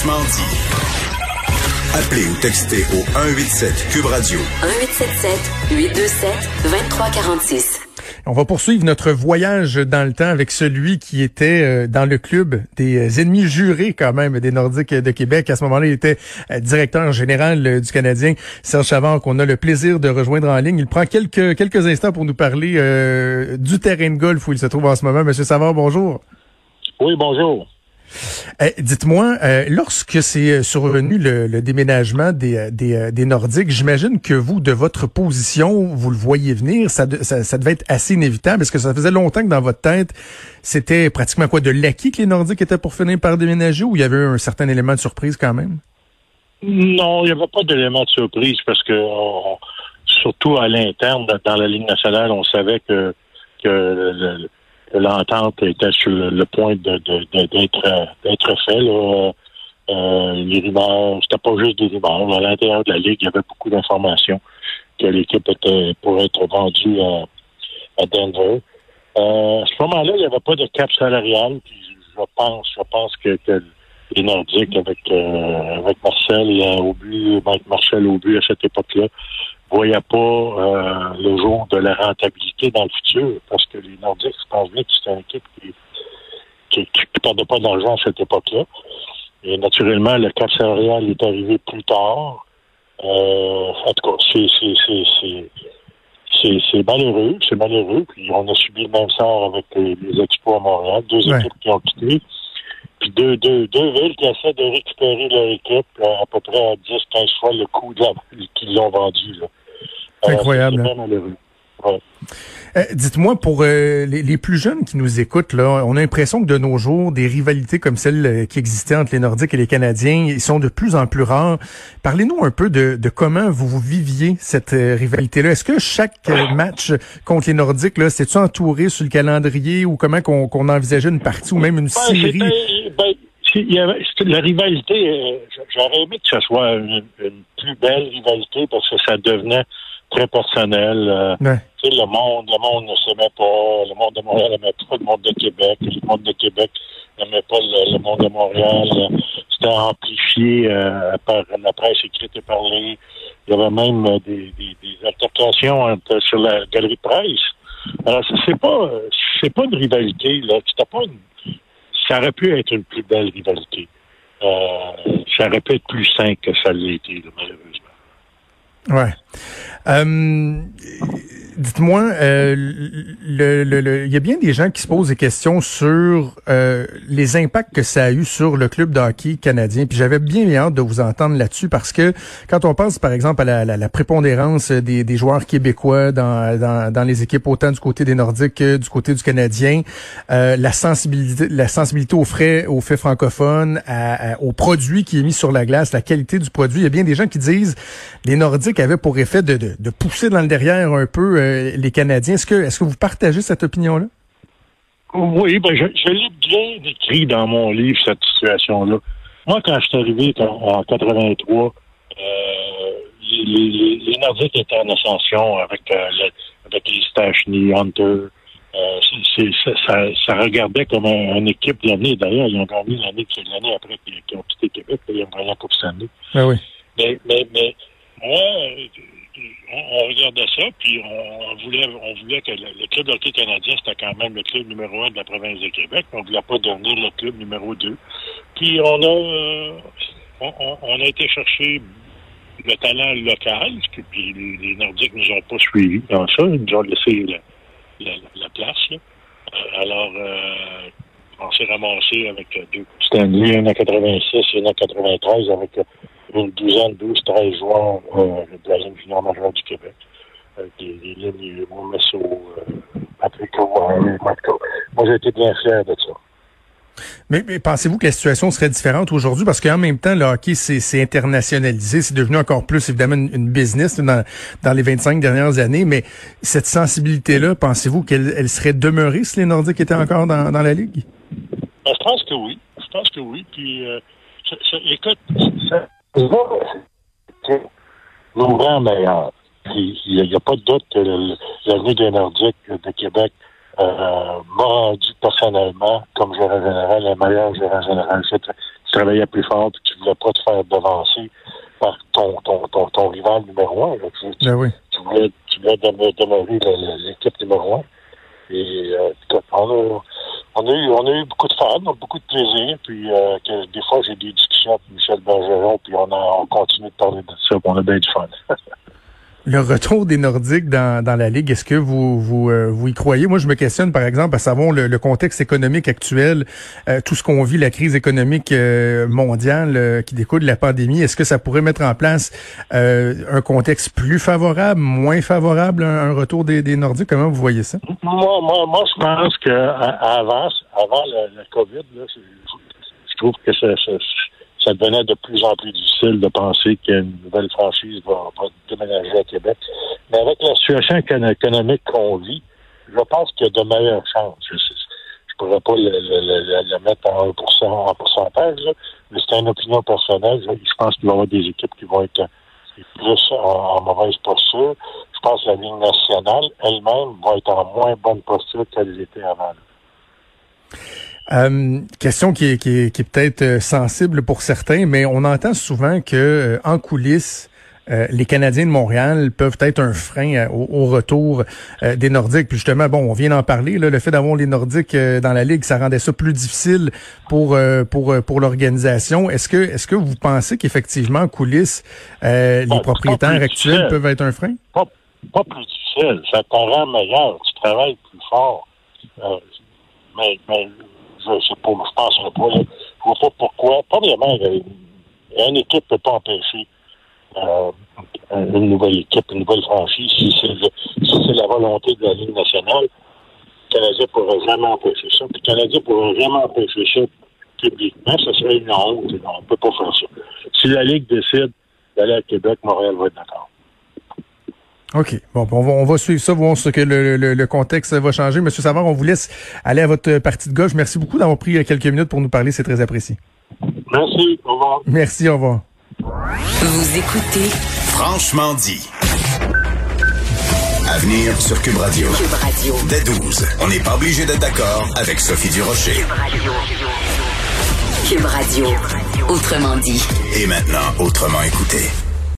Franchement dit. Appelez ou textez au 187 Cube Radio. 1877 827 2346. On va poursuivre notre voyage dans le temps avec celui qui était euh, dans le club des euh, ennemis jurés quand même des Nordiques de Québec. À ce moment-là, il était euh, directeur général du Canadien, Serge Chavard, qu'on a le plaisir de rejoindre en ligne. Il prend quelques quelques instants pour nous parler du terrain de golf où il se trouve en ce moment. Monsieur Savard, bonjour. Oui, bonjour. Eh, dites-moi, euh, lorsque c'est euh, survenu le, déménagement des, euh, des, Nordiques, j'imagine que vous, de votre position, vous le voyez venir, ça, ça, devait être assez inévitable, parce que ça faisait longtemps que dans votre tête, c'était pratiquement quoi, de l'acquis que les Nordiques étaient pour finir par déménager, ou il y avait un certain élément de surprise quand même? Non, il n'y avait pas d'élément de surprise, parce que surtout à l'interne, dans la Ligue nationale, on savait que, que le, l'entente était sur le, point de, d'être d'être fait. Là. Euh, les rumeurs, c'était pas juste des rumeurs. À l'intérieur de la Ligue, il y avait beaucoup d'informations que l'équipe était pour être vendue à, à Denver. Euh, à ce moment-là, il n'y avait pas de cap salarial. Puis je pense, je pense que, les Nordiques avec euh, avec Marcel et au but, Mike Marcel au but à cette époque-là, voyait pas euh, le jour de la rentabilité dans le futur, parce que les Nordiques, je pense bien que c'était une équipe qui qui, qui perdait pas d'argent à cette époque-là. Et naturellement, le cap salarial est arrivé plus tard. Euh, en tout cas, c'est malheureux, c'est malheureux. Puis on a subi le même sort avec les, Expos à Montréal, deux équipes qui ont quitté. Puis deux, deux, deux villes qui essaient de récupérer leur équipe à peu près à 10-15 fois le coût qu'ils ont vendu. Là. Incroyable. Hein. Euh, dites-moi, pour euh, les, plus jeunes qui nous écoutent, là, on a l'impression que de nos jours, des rivalités comme celle euh, qui existait entre les Nordiques et les Canadiens, ils sont de plus en plus rares. Parlez-nous un peu de, comment vous, vous viviez cette rivalité-là. Est-ce que chaque match contre les Nordiques, là, c'est-tu entouré sur le calendrier ou comment qu'on envisageait une partie ou même une ben, série? Ben, il y avait, la rivalité, j'aurais aimé que ce soit une, une plus belle rivalité parce que ça devenait très personnel. Euh, le monde, le monde ne s'aimait pas. Le monde de Montréal n'aimait pas le monde de Québec. Le monde de Québec n'aimait pas le, monde de Montréal. C'était amplifié euh, par la presse écrite et parlée. Il y avait même euh, des, des, des altercations sur la galerie de presse. Alors, c'est pas c'est pas une rivalité, là. pas une, ça aurait pu être une plus belle rivalité. ça aurait pu être plus simple que ça l'a été, malheureusement. Ouais. Euh, Dites-moi, euh, le, le, il y a bien des gens qui se posent des questions sur euh, les impacts que ça a eu sur le club de hockey canadien. Puis j'avais bien hâte de vous entendre là-dessus parce que quand on pense par exemple à la, la, la prépondérance des, des, joueurs québécois dans, dans, dans, les équipes autant du côté des Nordiques que du côté du Canadien, euh, la sensibilité, la sensibilité aux frais, aux faits francophones, à, aux produits qui est mis sur la glace, la qualité du produit. Il y a bien des gens qui disent les Nordiques avaient pour effet de, de, de pousser dans le derrière un peu euh, les Canadiens. Est-ce que, est-ce que vous partagez cette opinion-là? Oui, ben je, l'ai bien décrit dans mon livre, cette situation-là. Moi, quand je suis arrivé en, 83, euh, les, les, Nordiques étaient en ascension avec, euh, avec les Stachny, Hunter. ça, regardait comme une équipe de l'année. D'ailleurs, ils ont gagné l'année l'année après qu'ils ont quitté Québec. Ils ont gagné la Coupe Stanley. Ah oui. Mais, mais, mais moi, on, regardait ça, puis on, voulait on voulait que le, club hockey canadien, c'était quand même le club numéro un de la province de Québec. On ne voulait pas devenir le club numéro deux. Puis on a euh, on, a été chercher le talent local, puis les, Nordiques nous ont pas suivis dans ça. Ils nous ont laissé la, place. Euh, alors, euh, on s'est ramassé avec deux Stanley, un en 86 et un en 93 avec une douzaine, 12, 13 joueurs euh, de la Ligue finale majeure du Québec. Euh, des, des lignes, mon Messo, euh, Patrick Moi, j'ai été bien fier de ça. Mais, mais pensez-vous que la situation serait différente aujourd'hui? Parce qu'en même temps, le hockey, c'est internationalisé. C'est devenu encore plus, évidemment, une, business dans, dans les 25 dernières années. Mais cette sensibilité-là, pensez-vous qu'elle elle serait demeurée si les Nordiques étaient encore dans, dans la Ligue? Ben, je pense que oui. Je pense que oui. Puis, euh, écoute, ça, nous rend meilleurs. Il n'y a, pas de doute que l'avenir des Nordiques de Québec euh, m'a rendu personnellement, comme gérant général, le meilleur gérant général. Tu, travaillais plus fort et tu ne voulais pas te faire devancer par ton, ton, ton, ton rival numéro un. Tu, ben oui. tu, voulais, tu voulais demeurer l'équipe numéro un. Et euh, on, a, eu, on a eu beaucoup de fun, beaucoup de plaisir. Puis euh, que, des fois, j'ai des discussions avec Michel Bergeron, puis on, a, on continue de parler de ça, puis on a bien du fun. Le retour des Nordiques dans, dans la Ligue, est-ce que vous vous, euh, vous y croyez? Moi, je me questionne, par exemple, à savoir le, le contexte économique actuel, euh, tout ce qu'on vit, la crise économique euh, mondiale qui découle de la pandémie. Est-ce que ça pourrait mettre en place un contexte plus favorable, moins favorable, un, un retour des, des, Nordiques? Comment vous voyez ça? Moi, moi, moi je pense que avant, avant la, COVID, là, je, trouve que ça, ça ça devenait de plus en plus difficile de penser qu'une nouvelle franchise va, déménager à Québec. Mais avec la situation économique qu'on vit, je pense qu'il y a de meilleures chances. Je ne pourrais pas le, mettre en 1%, en pourcentage, mais c'est une opinion personnelle. Je pense qu'il va y avoir des équipes qui vont être plus en, mauvaise posture. Je pense que la ligne nationale elle-même va être en moins bonne posture qu'elle était avant. Euh, question qui est, qui est, qui est peut-être euh, sensible pour certains, mais on entend souvent que euh, en coulisses, les Canadiens de Montréal peuvent être un frein au, retour des Nordiques. Puis justement, bon, on vient d'en parler. Là, le fait d'avoir les Nordiques dans la ligue, ça rendait ça plus difficile pour pour pour l'organisation. Est-ce que est-ce que vous pensez qu'effectivement en coulisses, les propriétaires actuels peuvent être un frein? Pas, pas plus difficile. Ça te rend meilleur. Tu travailles plus fort. mais, mais je sais pas, je pense pas. Vois pas pourquoi. Premièrement, une équipe ne peut pas empêcher euh, une nouvelle équipe, une nouvelle franchise. Si c'est la volonté de la Ligue nationale, le Canadien ne pourrait jamais empêcher ça. Puis le Canadien ne pourrait jamais empêcher ça publiquement. Ce serait une honte. on ne peut pas faire ça. Si la Ligue décide d'aller à Québec, Montréal va être d'accord. OK. Bon, on va, on va suivre ça, voir ce que le, le, le, contexte va changer. Monsieur Savard, on vous laisse aller à votre partie de gauche. Merci beaucoup d'avoir pris quelques minutes pour nous parler. C'est très apprécié. Merci. Au revoir. Merci. Au revoir. Vous écoutez Franchement dit. Avenir sur Cube Radio. Cube Radio. Dès 12. On n'est pas obligé d'être d'accord avec Sophie Durocher. Cube Radio. Cube Radio. Autrement dit. Et maintenant, autrement écouté.